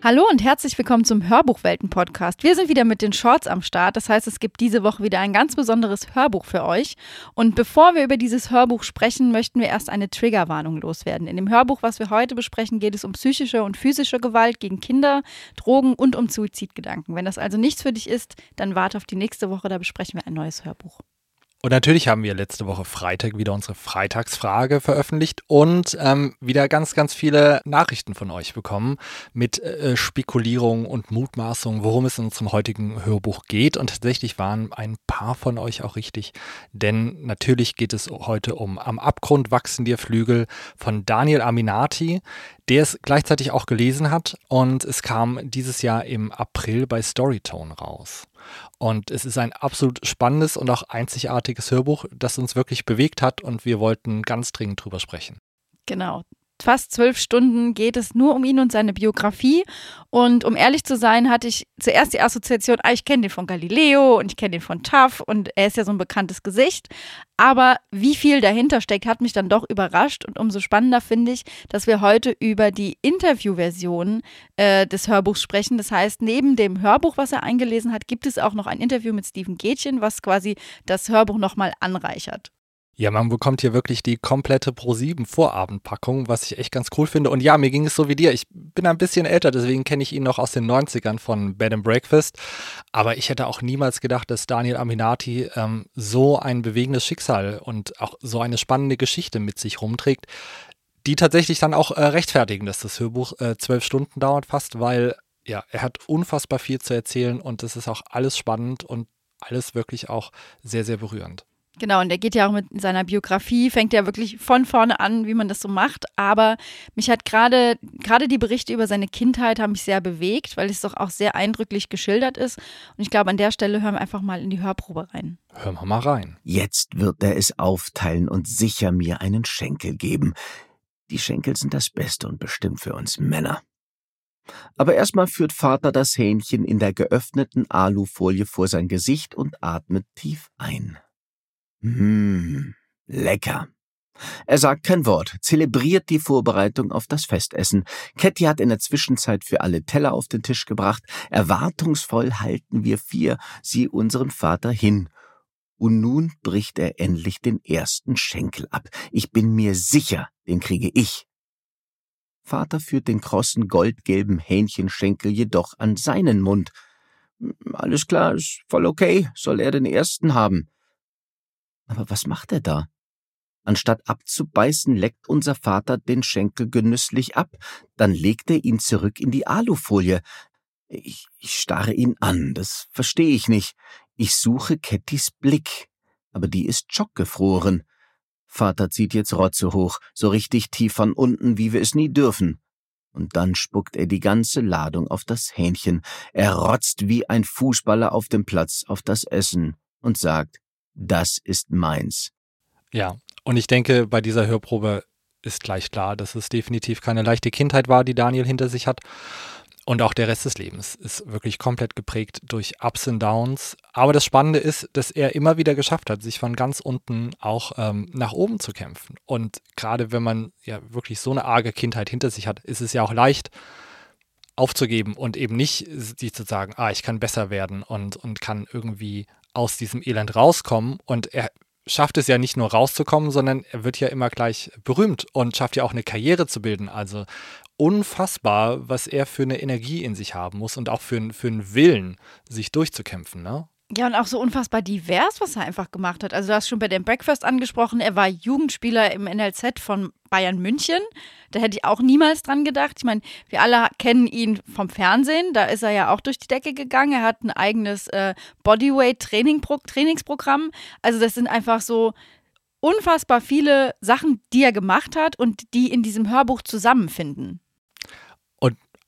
Hallo und herzlich willkommen zum Hörbuchwelten-Podcast. Wir sind wieder mit den Shorts am Start. Das heißt, es gibt diese Woche wieder ein ganz besonderes Hörbuch für euch. Und bevor wir über dieses Hörbuch sprechen, möchten wir erst eine Triggerwarnung loswerden. In dem Hörbuch, was wir heute besprechen, geht es um psychische und physische Gewalt gegen Kinder, Drogen und um Suizidgedanken. Wenn das also nichts für dich ist, dann warte auf die nächste Woche, da besprechen wir ein neues Hörbuch. Und natürlich haben wir letzte Woche Freitag wieder unsere Freitagsfrage veröffentlicht und ähm, wieder ganz, ganz viele Nachrichten von euch bekommen mit äh, Spekulierungen und Mutmaßungen, worum es in unserem heutigen Hörbuch geht. Und tatsächlich waren ein paar von euch auch richtig, denn natürlich geht es heute um Am Abgrund wachsen dir Flügel von Daniel Aminati, der es gleichzeitig auch gelesen hat und es kam dieses Jahr im April bei Storytone raus. Und es ist ein absolut spannendes und auch einzigartiges Hörbuch, das uns wirklich bewegt hat und wir wollten ganz dringend drüber sprechen. Genau fast zwölf Stunden geht es nur um ihn und seine Biografie. Und um ehrlich zu sein, hatte ich zuerst die Assoziation, ah, ich kenne den von Galileo und ich kenne den von Tuff und er ist ja so ein bekanntes Gesicht. Aber wie viel dahinter steckt, hat mich dann doch überrascht. Und umso spannender finde ich, dass wir heute über die Interviewversion äh, des Hörbuchs sprechen. Das heißt, neben dem Hörbuch, was er eingelesen hat, gibt es auch noch ein Interview mit Steven Gätchen, was quasi das Hörbuch nochmal anreichert. Ja, man bekommt hier wirklich die komplette Pro7 Vorabendpackung, was ich echt ganz cool finde. Und ja, mir ging es so wie dir. Ich bin ein bisschen älter, deswegen kenne ich ihn noch aus den 90ern von Bed and Breakfast. Aber ich hätte auch niemals gedacht, dass Daniel Aminati ähm, so ein bewegendes Schicksal und auch so eine spannende Geschichte mit sich rumträgt, die tatsächlich dann auch äh, rechtfertigen, dass das Hörbuch äh, zwölf Stunden dauert fast, weil ja, er hat unfassbar viel zu erzählen und es ist auch alles spannend und alles wirklich auch sehr, sehr berührend. Genau, und er geht ja auch mit seiner Biografie, fängt ja wirklich von vorne an, wie man das so macht. Aber mich hat gerade, gerade die Berichte über seine Kindheit haben mich sehr bewegt, weil es doch auch sehr eindrücklich geschildert ist. Und ich glaube, an der Stelle hören wir einfach mal in die Hörprobe rein. Hören wir mal rein. Jetzt wird er es aufteilen und sicher mir einen Schenkel geben. Die Schenkel sind das Beste und bestimmt für uns Männer. Aber erstmal führt Vater das Hähnchen in der geöffneten Alufolie vor sein Gesicht und atmet tief ein. Hm, lecker. Er sagt kein Wort, zelebriert die Vorbereitung auf das Festessen. Ketty hat in der Zwischenzeit für alle Teller auf den Tisch gebracht. Erwartungsvoll halten wir vier sie unserem Vater hin. Und nun bricht er endlich den ersten Schenkel ab. Ich bin mir sicher, den kriege ich. Vater führt den krossen goldgelben Hähnchenschenkel jedoch an seinen Mund. Alles klar, ist voll okay, soll er den ersten haben. Aber was macht er da? Anstatt abzubeißen, leckt unser Vater den Schenkel genüsslich ab, dann legt er ihn zurück in die Alufolie. Ich, ich starre ihn an, das verstehe ich nicht. Ich suche Kettys Blick, aber die ist schockgefroren. Vater zieht jetzt Rotze hoch, so richtig tief von unten, wie wir es nie dürfen. Und dann spuckt er die ganze Ladung auf das Hähnchen. Er rotzt wie ein Fußballer auf dem Platz auf das Essen und sagt, das ist meins. Ja, und ich denke, bei dieser Hörprobe ist gleich klar, dass es definitiv keine leichte Kindheit war, die Daniel hinter sich hat. Und auch der Rest des Lebens ist wirklich komplett geprägt durch Ups und Downs. Aber das Spannende ist, dass er immer wieder geschafft hat, sich von ganz unten auch ähm, nach oben zu kämpfen. Und gerade wenn man ja wirklich so eine arge Kindheit hinter sich hat, ist es ja auch leicht aufzugeben und eben nicht sich zu sagen, ah, ich kann besser werden und, und kann irgendwie aus diesem Elend rauskommen. Und er schafft es ja nicht nur rauszukommen, sondern er wird ja immer gleich berühmt und schafft ja auch eine Karriere zu bilden. Also unfassbar, was er für eine Energie in sich haben muss und auch für, für einen Willen, sich durchzukämpfen. Ne? Ja, und auch so unfassbar divers, was er einfach gemacht hat. Also, du hast schon bei dem Breakfast angesprochen, er war Jugendspieler im NLZ von Bayern München. Da hätte ich auch niemals dran gedacht. Ich meine, wir alle kennen ihn vom Fernsehen. Da ist er ja auch durch die Decke gegangen. Er hat ein eigenes äh, Bodyweight-Trainingsprogramm. Also, das sind einfach so unfassbar viele Sachen, die er gemacht hat und die in diesem Hörbuch zusammenfinden.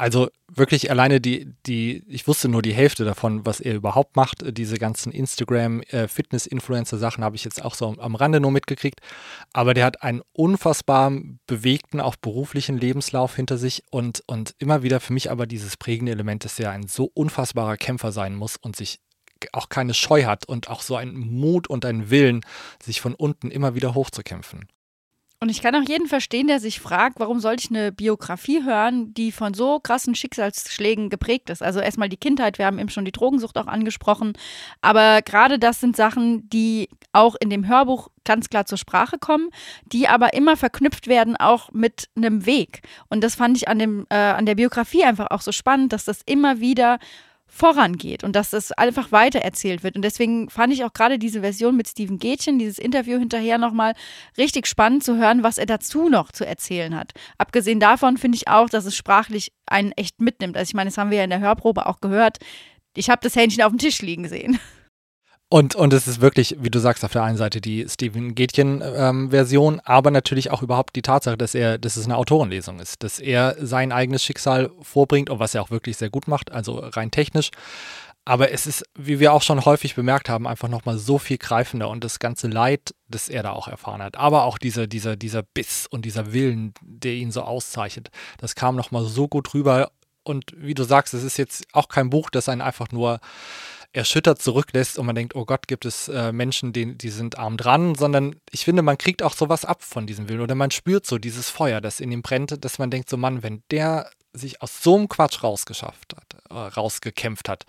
Also wirklich alleine die, die, ich wusste nur die Hälfte davon, was er überhaupt macht. Diese ganzen Instagram-Fitness-Influencer-Sachen habe ich jetzt auch so am Rande nur mitgekriegt. Aber der hat einen unfassbar bewegten, auch beruflichen Lebenslauf hinter sich und, und immer wieder für mich aber dieses prägende Element, dass er ein so unfassbarer Kämpfer sein muss und sich auch keine Scheu hat und auch so einen Mut und einen Willen, sich von unten immer wieder hochzukämpfen. Und ich kann auch jeden verstehen, der sich fragt, warum soll ich eine Biografie hören, die von so krassen Schicksalsschlägen geprägt ist. Also erstmal die Kindheit, wir haben eben schon die Drogensucht auch angesprochen. Aber gerade das sind Sachen, die auch in dem Hörbuch ganz klar zur Sprache kommen, die aber immer verknüpft werden auch mit einem Weg. Und das fand ich an, dem, äh, an der Biografie einfach auch so spannend, dass das immer wieder vorangeht und dass das einfach weitererzählt wird. Und deswegen fand ich auch gerade diese Version mit Steven Gätchen, dieses Interview hinterher nochmal richtig spannend zu hören, was er dazu noch zu erzählen hat. Abgesehen davon finde ich auch, dass es sprachlich einen echt mitnimmt. Also ich meine, das haben wir ja in der Hörprobe auch gehört. Ich habe das Hähnchen auf dem Tisch liegen sehen. Und, und es ist wirklich, wie du sagst, auf der einen Seite die Steven Gätchen-Version, ähm, aber natürlich auch überhaupt die Tatsache, dass er, dass es eine Autorenlesung ist, dass er sein eigenes Schicksal vorbringt und was er auch wirklich sehr gut macht, also rein technisch. Aber es ist, wie wir auch schon häufig bemerkt haben, einfach nochmal so viel greifender und das ganze Leid, das er da auch erfahren hat. Aber auch dieser, dieser, dieser Biss und dieser Willen, der ihn so auszeichnet, das kam nochmal so gut rüber. Und wie du sagst, es ist jetzt auch kein Buch, das einen einfach nur erschüttert zurücklässt und man denkt, oh Gott, gibt es äh, Menschen, die, die sind arm dran, sondern ich finde, man kriegt auch sowas ab von diesem Willen oder man spürt so dieses Feuer, das in ihm brennt, dass man denkt, so Mann, wenn der sich aus so einem Quatsch rausgeschafft hat, äh, rausgekämpft hat,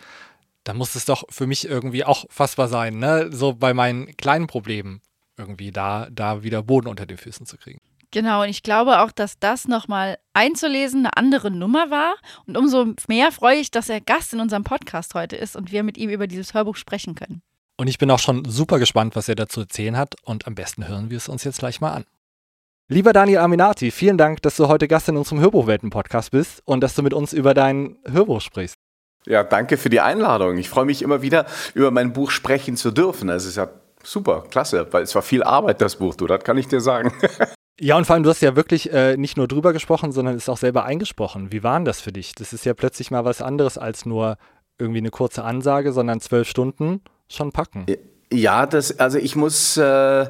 dann muss es doch für mich irgendwie auch fassbar sein, ne? So bei meinen kleinen Problemen irgendwie da, da wieder Boden unter den Füßen zu kriegen. Genau, und ich glaube auch, dass das nochmal einzulesen eine andere Nummer war. Und umso mehr freue ich, dass er Gast in unserem Podcast heute ist und wir mit ihm über dieses Hörbuch sprechen können. Und ich bin auch schon super gespannt, was er dazu erzählen hat. Und am besten hören wir es uns jetzt gleich mal an. Lieber Daniel Aminati, vielen Dank, dass du heute Gast in unserem Hörbuchwelten-Podcast bist und dass du mit uns über dein Hörbuch sprichst. Ja, danke für die Einladung. Ich freue mich immer wieder, über mein Buch sprechen zu dürfen. Es ist ja super, klasse, weil es war viel Arbeit, das Buch, du, das kann ich dir sagen. Ja, und vor allem, du hast ja wirklich äh, nicht nur drüber gesprochen, sondern ist auch selber eingesprochen. Wie war denn das für dich? Das ist ja plötzlich mal was anderes als nur irgendwie eine kurze Ansage, sondern zwölf Stunden schon packen. Ja, das, also ich muss. Äh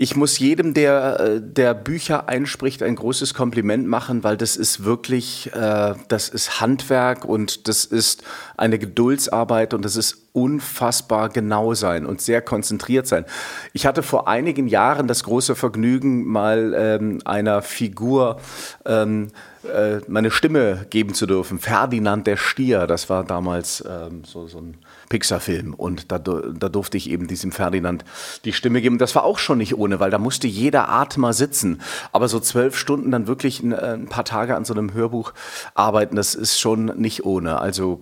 ich muss jedem, der, äh, der Bücher einspricht, ein großes Kompliment machen, weil das ist wirklich, äh, das ist Handwerk und das ist eine Geduldsarbeit und das ist unfassbar genau sein und sehr konzentriert sein. Ich hatte vor einigen Jahren das große Vergnügen, mal ähm, einer Figur ähm, äh, meine Stimme geben zu dürfen. Ferdinand der Stier, das war damals ähm, so, so ein Pixar-Film. Und da, da durfte ich eben diesem Ferdinand die Stimme geben. Das war auch schon nicht ohne, weil da musste jeder Atmer sitzen. Aber so zwölf Stunden dann wirklich ein, ein paar Tage an so einem Hörbuch arbeiten, das ist schon nicht ohne. Also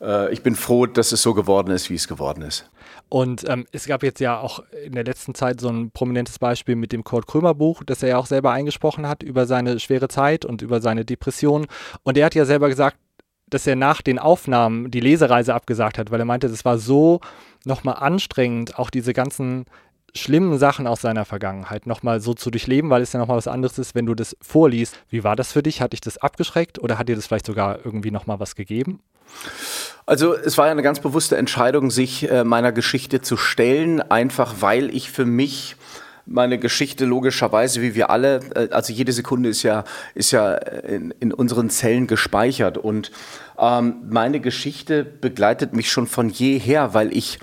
äh, ich bin froh, dass es so geworden ist, wie es geworden ist. Und ähm, es gab jetzt ja auch in der letzten Zeit so ein prominentes Beispiel mit dem Kurt Krömer Buch, das er ja auch selber eingesprochen hat über seine schwere Zeit und über seine Depression. Und er hat ja selber gesagt, dass er nach den Aufnahmen die Lesereise abgesagt hat, weil er meinte, es war so nochmal anstrengend, auch diese ganzen schlimmen Sachen aus seiner Vergangenheit nochmal so zu durchleben, weil es ja nochmal was anderes ist, wenn du das vorliest. Wie war das für dich? Hat dich das abgeschreckt oder hat dir das vielleicht sogar irgendwie nochmal was gegeben? Also es war ja eine ganz bewusste Entscheidung, sich äh, meiner Geschichte zu stellen, einfach weil ich für mich meine Geschichte logischerweise, wie wir alle, äh, also jede Sekunde ist ja, ist ja in, in unseren Zellen gespeichert. Und ähm, meine Geschichte begleitet mich schon von jeher, weil ich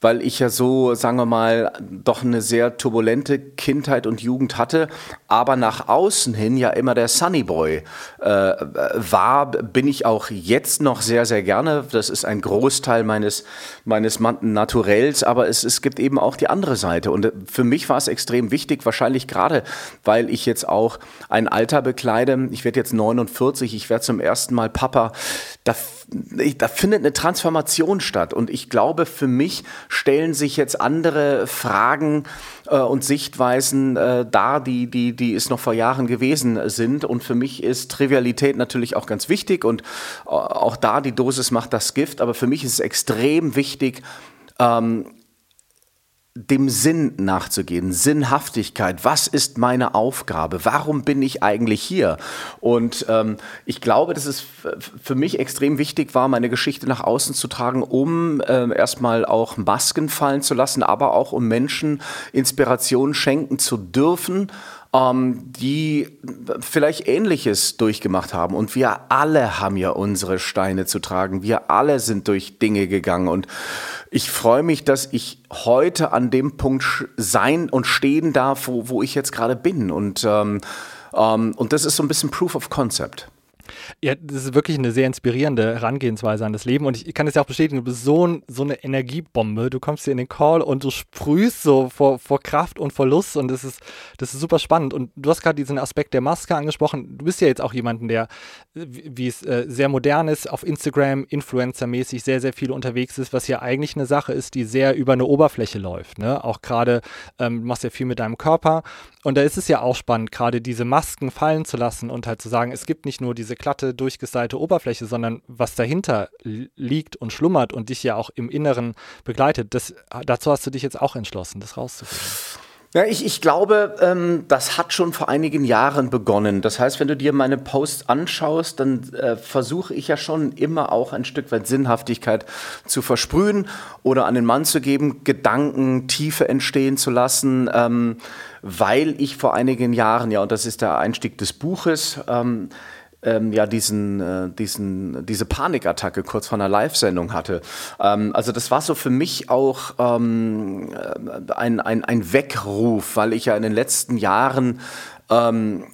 weil ich ja so, sagen wir mal, doch eine sehr turbulente Kindheit und Jugend hatte, aber nach außen hin ja immer der Sunny Boy äh, war, bin ich auch jetzt noch sehr, sehr gerne. Das ist ein Großteil meines, meines Naturells, aber es, es gibt eben auch die andere Seite. Und für mich war es extrem wichtig, wahrscheinlich gerade, weil ich jetzt auch ein Alter bekleide. Ich werde jetzt 49, ich werde zum ersten Mal Papa. Da da findet eine Transformation statt. Und ich glaube, für mich stellen sich jetzt andere Fragen äh, und Sichtweisen äh, dar, die, die, die es noch vor Jahren gewesen sind. Und für mich ist Trivialität natürlich auch ganz wichtig. Und äh, auch da, die Dosis macht das Gift. Aber für mich ist es extrem wichtig, ähm, dem Sinn nachzugehen, Sinnhaftigkeit. Was ist meine Aufgabe? Warum bin ich eigentlich hier? Und ähm, ich glaube, dass es für mich extrem wichtig war, meine Geschichte nach außen zu tragen, um äh, erstmal auch Masken fallen zu lassen, aber auch um Menschen Inspiration schenken zu dürfen ähm, die vielleicht Ähnliches durchgemacht haben. Und wir alle haben ja unsere Steine zu tragen. Wir alle sind durch Dinge gegangen. Und ich freue mich, dass ich heute an dem Punkt sein und stehen darf, wo, wo ich jetzt gerade bin. Und, ähm, ähm, und das ist so ein bisschen Proof of Concept. Ja, das ist wirklich eine sehr inspirierende Herangehensweise an das Leben und ich kann es ja auch bestätigen, du bist so, ein, so eine Energiebombe. Du kommst hier in den Call und du sprühst so vor, vor Kraft und vor Lust und das ist, das ist super spannend. Und du hast gerade diesen Aspekt der Maske angesprochen. Du bist ja jetzt auch jemanden, der, wie es äh, sehr modern ist, auf Instagram Influencer-mäßig sehr, sehr viel unterwegs ist, was ja eigentlich eine Sache ist, die sehr über eine Oberfläche läuft. Ne? Auch gerade, ähm, machst ja viel mit deinem Körper und da ist es ja auch spannend, gerade diese Masken fallen zu lassen und halt zu sagen, es gibt nicht nur diese glatte, durchgestylte Oberfläche, sondern was dahinter liegt und schlummert und dich ja auch im Inneren begleitet. Das, dazu hast du dich jetzt auch entschlossen, das rauszugeben. Ja, ich, ich glaube, ähm, das hat schon vor einigen Jahren begonnen. Das heißt, wenn du dir meine Posts anschaust, dann äh, versuche ich ja schon immer auch ein Stück weit Sinnhaftigkeit zu versprühen oder an den Mann zu geben, Gedanken, Tiefe entstehen zu lassen, ähm, weil ich vor einigen Jahren, ja, und das ist der Einstieg des Buches, ähm, ähm, ja diesen, äh, diesen, diese Panikattacke kurz vor einer Live-Sendung hatte. Ähm, also das war so für mich auch ähm, äh, ein, ein, ein Weckruf, weil ich ja in den letzten Jahren ähm,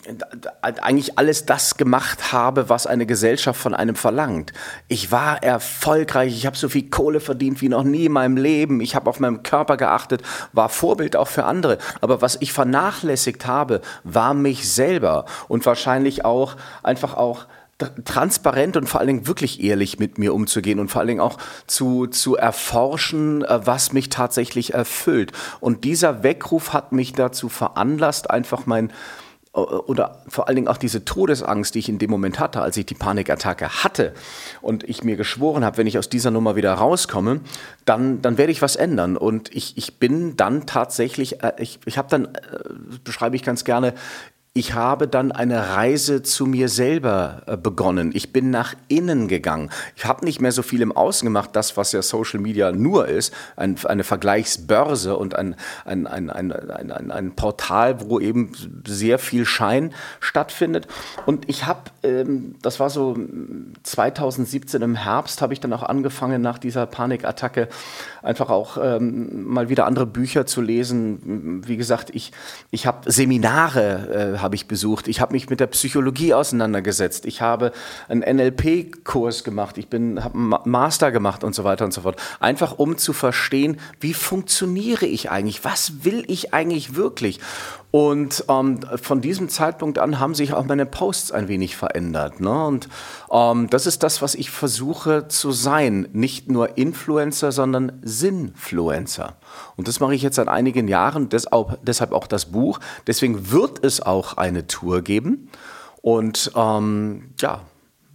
eigentlich alles das gemacht habe, was eine Gesellschaft von einem verlangt. Ich war erfolgreich, ich habe so viel Kohle verdient wie noch nie in meinem Leben, ich habe auf meinen Körper geachtet, war Vorbild auch für andere. Aber was ich vernachlässigt habe, war mich selber und wahrscheinlich auch einfach auch transparent und vor allen Dingen wirklich ehrlich mit mir umzugehen und vor allen Dingen auch zu, zu erforschen, äh, was mich tatsächlich erfüllt. Und dieser Weckruf hat mich dazu veranlasst, einfach mein, äh, oder vor allen Dingen auch diese Todesangst, die ich in dem Moment hatte, als ich die Panikattacke hatte und ich mir geschworen habe, wenn ich aus dieser Nummer wieder rauskomme, dann, dann werde ich was ändern. Und ich, ich bin dann tatsächlich, äh, ich, ich habe dann, beschreibe ich ganz gerne, ich habe dann eine Reise zu mir selber äh, begonnen. Ich bin nach innen gegangen. Ich habe nicht mehr so viel im Außen gemacht, das, was ja Social Media nur ist, ein, eine Vergleichsbörse und ein, ein, ein, ein, ein, Portal, wo eben sehr viel Schein stattfindet. Und ich habe, ähm, das war so 2017 im Herbst, habe ich dann auch angefangen, nach dieser Panikattacke einfach auch ähm, mal wieder andere Bücher zu lesen. Wie gesagt, ich, ich habe Seminare äh, habe ich besucht. Ich habe mich mit der Psychologie auseinandergesetzt. Ich habe einen NLP-Kurs gemacht. Ich habe einen Master gemacht und so weiter und so fort. Einfach um zu verstehen, wie funktioniere ich eigentlich? Was will ich eigentlich wirklich? Und ähm, von diesem Zeitpunkt an haben sich auch meine Posts ein wenig verändert. Ne? Und ähm, das ist das, was ich versuche zu sein. Nicht nur Influencer, sondern Sinnfluencer. Und das mache ich jetzt seit einigen Jahren, deshalb auch das Buch. Deswegen wird es auch eine Tour geben. Und ähm, ja,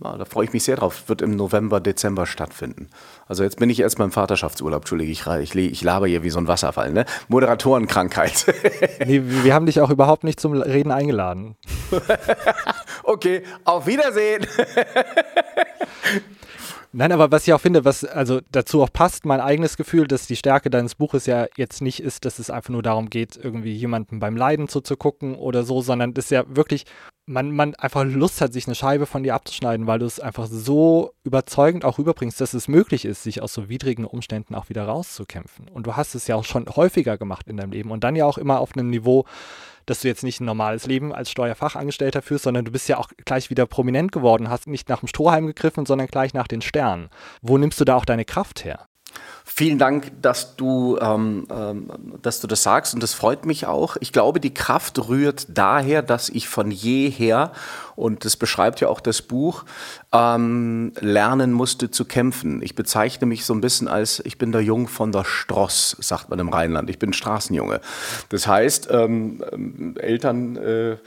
ja, da freue ich mich sehr drauf. Wird im November, Dezember stattfinden. Also jetzt bin ich erst beim Vaterschaftsurlaub. Entschuldige, ich, ich, ich laber hier wie so ein Wasserfall. Ne? Moderatorenkrankheit. nee, wir haben dich auch überhaupt nicht zum Reden eingeladen. okay, auf Wiedersehen. Nein, aber was ich auch finde, was also dazu auch passt, mein eigenes Gefühl, dass die Stärke deines Buches ja jetzt nicht ist, dass es einfach nur darum geht, irgendwie jemandem beim Leiden zuzugucken oder so, sondern das ist ja wirklich, man, man einfach Lust hat, sich eine Scheibe von dir abzuschneiden, weil du es einfach so überzeugend auch rüberbringst, dass es möglich ist, sich aus so widrigen Umständen auch wieder rauszukämpfen. Und du hast es ja auch schon häufiger gemacht in deinem Leben und dann ja auch immer auf einem Niveau, dass du jetzt nicht ein normales Leben als Steuerfachangestellter führst, sondern du bist ja auch gleich wieder prominent geworden, hast nicht nach dem Strohhalm gegriffen, sondern gleich nach den Sternen. Wo nimmst du da auch deine Kraft her? Vielen Dank, dass du, ähm, ähm, dass du das sagst und das freut mich auch. Ich glaube, die Kraft rührt daher, dass ich von jeher, und das beschreibt ja auch das Buch, ähm, lernen musste zu kämpfen. Ich bezeichne mich so ein bisschen als, ich bin der Jung von der Stross, sagt man im Rheinland. Ich bin Straßenjunge. Das heißt, ähm, ähm, Eltern... Äh,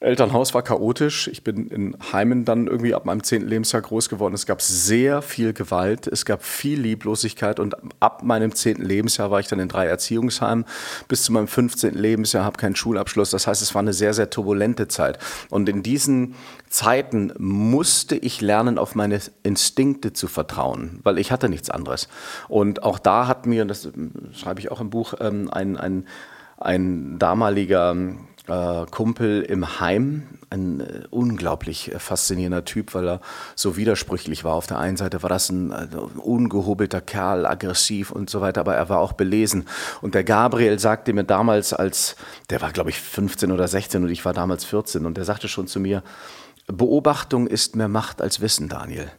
Elternhaus war chaotisch. Ich bin in Heimen dann irgendwie ab meinem zehnten Lebensjahr groß geworden. Es gab sehr viel Gewalt, es gab viel Lieblosigkeit und ab meinem zehnten Lebensjahr war ich dann in drei Erziehungsheimen. Bis zu meinem 15. Lebensjahr habe keinen Schulabschluss. Das heißt, es war eine sehr, sehr turbulente Zeit. Und in diesen Zeiten musste ich lernen, auf meine Instinkte zu vertrauen, weil ich hatte nichts anderes. Und auch da hat mir, das schreibe ich auch im Buch, ähm, ein, ein, ein damaliger äh, Kumpel im Heim, ein äh, unglaublich äh, faszinierender Typ, weil er so widersprüchlich war. Auf der einen Seite war das ein, ein ungehobelter Kerl, aggressiv und so weiter, aber er war auch belesen. Und der Gabriel sagte mir damals, als der war, glaube ich, 15 oder 16 und ich war damals 14, und der sagte schon zu mir, Beobachtung ist mehr Macht als Wissen, Daniel.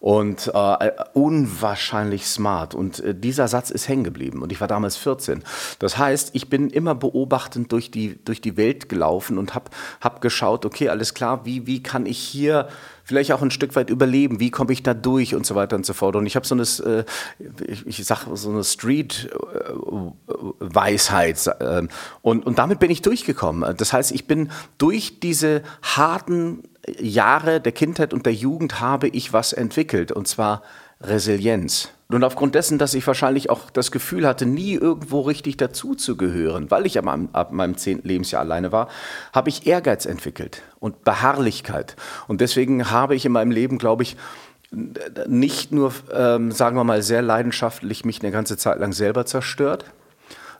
Und äh, unwahrscheinlich smart. Und äh, dieser Satz ist hängen geblieben. Und ich war damals 14. Das heißt, ich bin immer beobachtend durch die, durch die Welt gelaufen und habe hab geschaut, okay, alles klar, wie, wie kann ich hier vielleicht auch ein Stück weit überleben, wie komme ich da durch und so weiter und so fort. Und ich habe so eine, äh, ich, ich sag so eine Street-Weisheit äh, und, und damit bin ich durchgekommen. Das heißt, ich bin durch diese harten Jahre der Kindheit und der Jugend habe ich was entwickelt, und zwar Resilienz. Und aufgrund dessen, dass ich wahrscheinlich auch das Gefühl hatte, nie irgendwo richtig dazuzugehören, weil ich ab meinem, zehnten Lebensjahr alleine war, habe ich Ehrgeiz entwickelt und Beharrlichkeit. Und deswegen habe ich in meinem Leben, glaube ich, nicht nur, ähm, sagen wir mal, sehr leidenschaftlich mich eine ganze Zeit lang selber zerstört,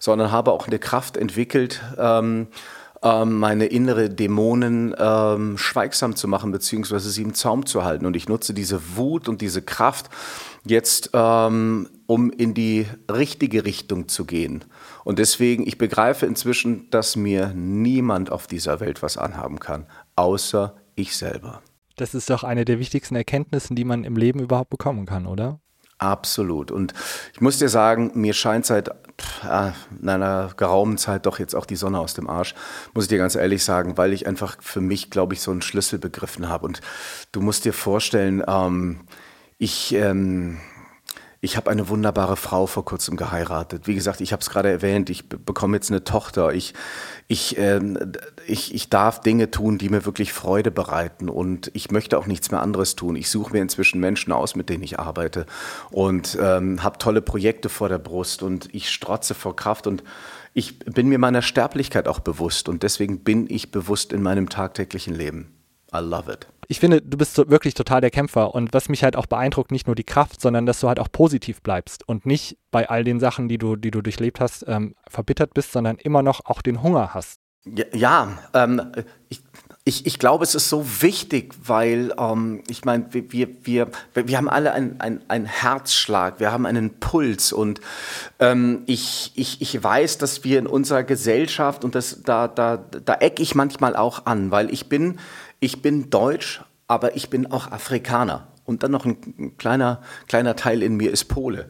sondern habe auch eine Kraft entwickelt, ähm, ähm, meine innere Dämonen ähm, schweigsam zu machen, beziehungsweise sie im Zaum zu halten. Und ich nutze diese Wut und diese Kraft jetzt, ähm, um in die richtige Richtung zu gehen. Und deswegen, ich begreife inzwischen, dass mir niemand auf dieser Welt was anhaben kann, außer ich selber. Das ist doch eine der wichtigsten Erkenntnisse, die man im Leben überhaupt bekommen kann, oder? Absolut. Und ich muss dir sagen, mir scheint seit äh, einer geraumen Zeit doch jetzt auch die Sonne aus dem Arsch, muss ich dir ganz ehrlich sagen, weil ich einfach für mich, glaube ich, so einen Schlüssel begriffen habe. Und du musst dir vorstellen, ähm, ich... Ähm, ich habe eine wunderbare Frau vor kurzem geheiratet. Wie gesagt, ich habe es gerade erwähnt, ich bekomme jetzt eine Tochter. Ich, ich, äh, ich, ich darf Dinge tun, die mir wirklich Freude bereiten und ich möchte auch nichts mehr anderes tun. Ich suche mir inzwischen Menschen aus, mit denen ich arbeite und ähm, habe tolle Projekte vor der Brust und ich strotze vor Kraft und ich bin mir meiner Sterblichkeit auch bewusst und deswegen bin ich bewusst in meinem tagtäglichen Leben. I love it ich finde, du bist so wirklich total der Kämpfer. Und was mich halt auch beeindruckt, nicht nur die Kraft, sondern dass du halt auch positiv bleibst und nicht bei all den Sachen, die du, die du durchlebt hast, ähm, verbittert bist, sondern immer noch auch den Hunger hast. Ja, ja ähm, ich, ich, ich glaube, es ist so wichtig, weil ähm, ich meine, wir, wir, wir, wir haben alle einen ein Herzschlag, wir haben einen Puls und ähm, ich, ich, ich weiß, dass wir in unserer Gesellschaft, und das, da, da, da ecke ich manchmal auch an, weil ich bin ich bin deutsch, aber ich bin auch Afrikaner. Und dann noch ein kleiner, kleiner Teil in mir ist Pole.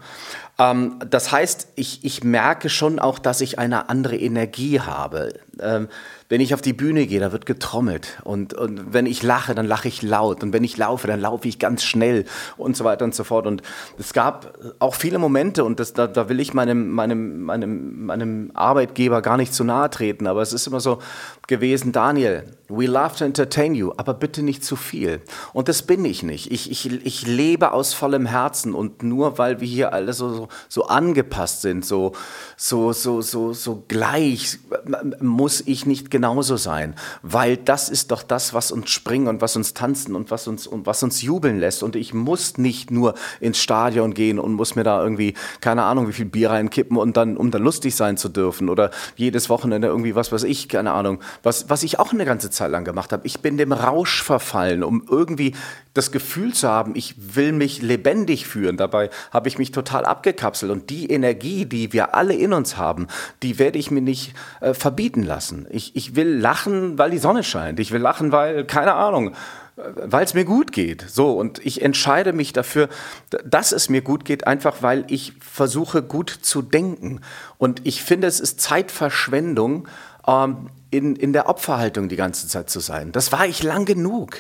Ähm, das heißt, ich, ich merke schon auch, dass ich eine andere Energie habe. Ähm, wenn ich auf die Bühne gehe, da wird getrommelt. Und, und wenn ich lache, dann lache ich laut. Und wenn ich laufe, dann laufe ich ganz schnell und so weiter und so fort. Und es gab auch viele Momente, und das, da, da will ich meinem, meinem, meinem, meinem Arbeitgeber gar nicht zu nahe treten, aber es ist immer so gewesen, Daniel, we love to entertain you, aber bitte nicht zu viel. Und das bin ich nicht. Ich, ich, ich lebe aus vollem Herzen und nur weil wir hier alle so, so, angepasst sind, so, so, so, so, so gleich, muss ich nicht genauso sein, weil das ist doch das, was uns springen und was uns tanzen und was uns, und was uns jubeln lässt. Und ich muss nicht nur ins Stadion gehen und muss mir da irgendwie, keine Ahnung, wie viel Bier reinkippen und dann, um dann lustig sein zu dürfen oder jedes Wochenende irgendwie was weiß ich, keine Ahnung, was, was ich auch eine ganze Zeit lang gemacht habe. Ich bin dem Rausch verfallen, um irgendwie das Gefühl zu haben, ich will mich lebendig fühlen. Dabei habe ich mich total abgekapselt und die Energie, die wir alle in uns haben, die werde ich mir nicht äh, verbieten lassen. Ich, ich will lachen, weil die Sonne scheint. Ich will lachen, weil, keine Ahnung, weil es mir gut geht. So, und ich entscheide mich dafür, dass es mir gut geht, einfach weil ich versuche, gut zu denken. Und ich finde, es ist Zeitverschwendung, ähm, in, in der Opferhaltung die ganze Zeit zu sein. Das war ich lang genug.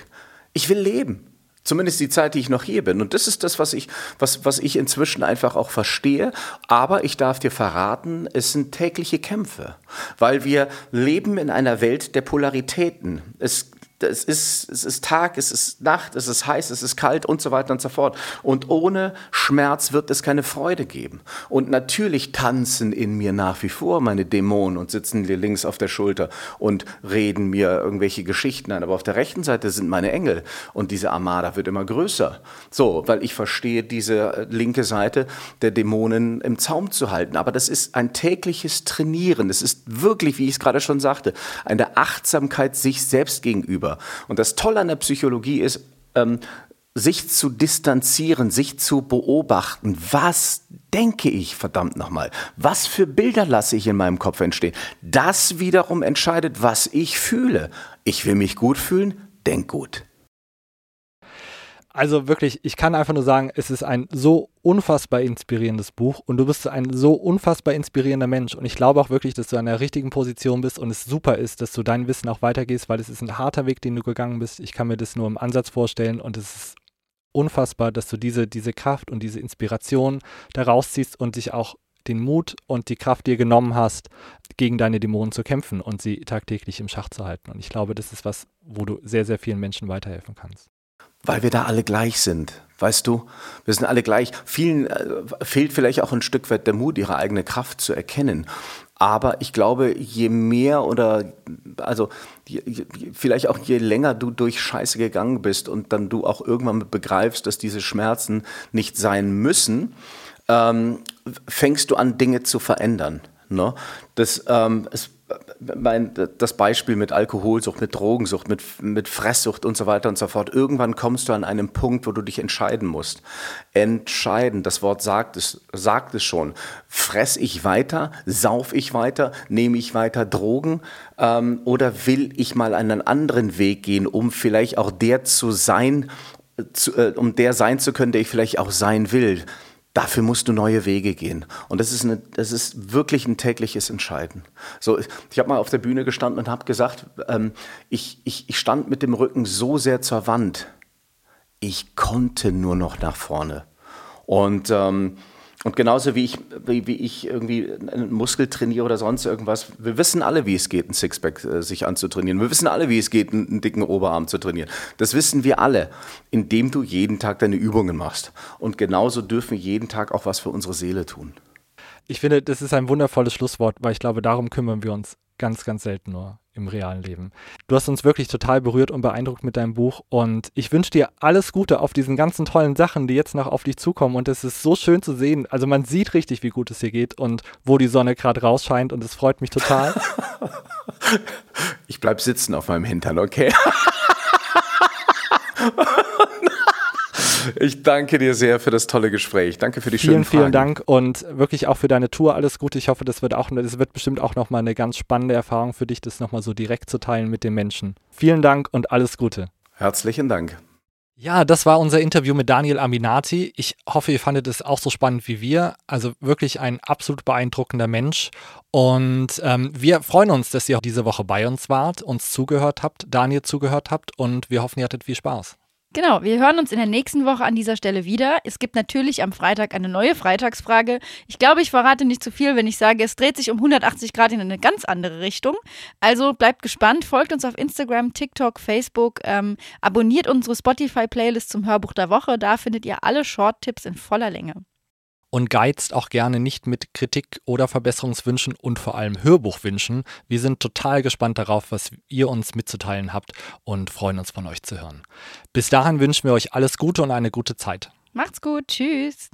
Ich will leben. Zumindest die Zeit, die ich noch hier bin. Und das ist das, was ich, was, was ich inzwischen einfach auch verstehe. Aber ich darf dir verraten, es sind tägliche Kämpfe. Weil wir leben in einer Welt der Polaritäten. Es es ist, es ist Tag, es ist Nacht, es ist heiß, es ist kalt und so weiter und so fort. Und ohne Schmerz wird es keine Freude geben. Und natürlich tanzen in mir nach wie vor meine Dämonen und sitzen mir links auf der Schulter und reden mir irgendwelche Geschichten ein. Aber auf der rechten Seite sind meine Engel und diese Armada wird immer größer. So, weil ich verstehe diese linke Seite der Dämonen im Zaum zu halten. Aber das ist ein tägliches Trainieren. Es ist wirklich, wie ich es gerade schon sagte, eine Achtsamkeit sich selbst gegenüber gegenüber. Und das Tolle an der Psychologie ist, ähm, sich zu distanzieren, sich zu beobachten. Was denke ich, verdammt nochmal? Was für Bilder lasse ich in meinem Kopf entstehen? Das wiederum entscheidet, was ich fühle. Ich will mich gut fühlen, denk gut. Also wirklich, ich kann einfach nur sagen, es ist ein so unfassbar inspirierendes Buch und du bist ein so unfassbar inspirierender Mensch. Und ich glaube auch wirklich, dass du an der richtigen Position bist und es super ist, dass du dein Wissen auch weitergehst, weil es ist ein harter Weg, den du gegangen bist. Ich kann mir das nur im Ansatz vorstellen und es ist unfassbar, dass du diese, diese Kraft und diese Inspiration da rausziehst und dich auch den Mut und die Kraft dir genommen hast, gegen deine Dämonen zu kämpfen und sie tagtäglich im Schach zu halten. Und ich glaube, das ist was, wo du sehr, sehr vielen Menschen weiterhelfen kannst. Weil wir da alle gleich sind. Weißt du, wir sind alle gleich. Vielen äh, fehlt vielleicht auch ein Stück weit der Mut, ihre eigene Kraft zu erkennen. Aber ich glaube, je mehr oder also je, vielleicht auch je länger du durch Scheiße gegangen bist und dann du auch irgendwann begreifst, dass diese Schmerzen nicht sein müssen, ähm, fängst du an, Dinge zu verändern. Ne? Das, ähm, es mein, das Beispiel mit Alkoholsucht, mit Drogensucht, mit, mit Fresssucht und so weiter und so fort. Irgendwann kommst du an einen Punkt, wo du dich entscheiden musst. Entscheiden, das Wort sagt es, sagt es schon. Fress ich weiter? Sauf ich weiter? Nehme ich weiter Drogen? Ähm, oder will ich mal einen anderen Weg gehen, um vielleicht auch der zu sein, zu, äh, um der sein zu können, der ich vielleicht auch sein will? Dafür musst du neue Wege gehen. Und das ist, eine, das ist wirklich ein tägliches Entscheiden. So, ich habe mal auf der Bühne gestanden und habe gesagt, ähm, ich, ich, ich stand mit dem Rücken so sehr zur Wand, ich konnte nur noch nach vorne. Und ähm, und genauso wie ich, wie, wie, ich irgendwie einen Muskel trainiere oder sonst irgendwas, wir wissen alle, wie es geht, ein Sixpack äh, sich anzutrainieren. Wir wissen alle, wie es geht, einen, einen, dicken Oberarm zu trainieren. Das wissen wir alle, indem du jeden Tag deine Übungen machst. Und genauso dürfen wir jeden Tag auch was für unsere Seele tun. Ich finde, das ist ein wundervolles Schlusswort, weil ich glaube, darum kümmern wir uns ganz, ganz selten nur im realen Leben. Du hast uns wirklich total berührt und beeindruckt mit deinem Buch und ich wünsche dir alles Gute auf diesen ganzen tollen Sachen, die jetzt noch auf dich zukommen und es ist so schön zu sehen. Also man sieht richtig, wie gut es dir geht und wo die Sonne gerade rausscheint und es freut mich total. ich bleib sitzen auf meinem Hintern, okay? Ich danke dir sehr für das tolle Gespräch. Danke für die vielen, schönen Fragen. Vielen Dank und wirklich auch für deine Tour alles Gute. Ich hoffe, das wird auch, das wird bestimmt auch nochmal eine ganz spannende Erfahrung für dich, das nochmal so direkt zu teilen mit den Menschen. Vielen Dank und alles Gute. Herzlichen Dank. Ja, das war unser Interview mit Daniel Aminati. Ich hoffe, ihr fandet es auch so spannend wie wir. Also wirklich ein absolut beeindruckender Mensch. Und ähm, wir freuen uns, dass ihr diese Woche bei uns wart, uns zugehört habt, Daniel zugehört habt und wir hoffen, ihr hattet viel Spaß. Genau, wir hören uns in der nächsten Woche an dieser Stelle wieder. Es gibt natürlich am Freitag eine neue Freitagsfrage. Ich glaube, ich verrate nicht zu viel, wenn ich sage, es dreht sich um 180 Grad in eine ganz andere Richtung. Also bleibt gespannt, folgt uns auf Instagram, TikTok, Facebook, ähm, abonniert unsere Spotify-Playlist zum Hörbuch der Woche. Da findet ihr alle Short-Tipps in voller Länge und geizt auch gerne nicht mit Kritik oder Verbesserungswünschen und vor allem Hörbuchwünschen. Wir sind total gespannt darauf, was ihr uns mitzuteilen habt und freuen uns von euch zu hören. Bis dahin wünschen wir euch alles Gute und eine gute Zeit. Macht's gut, tschüss.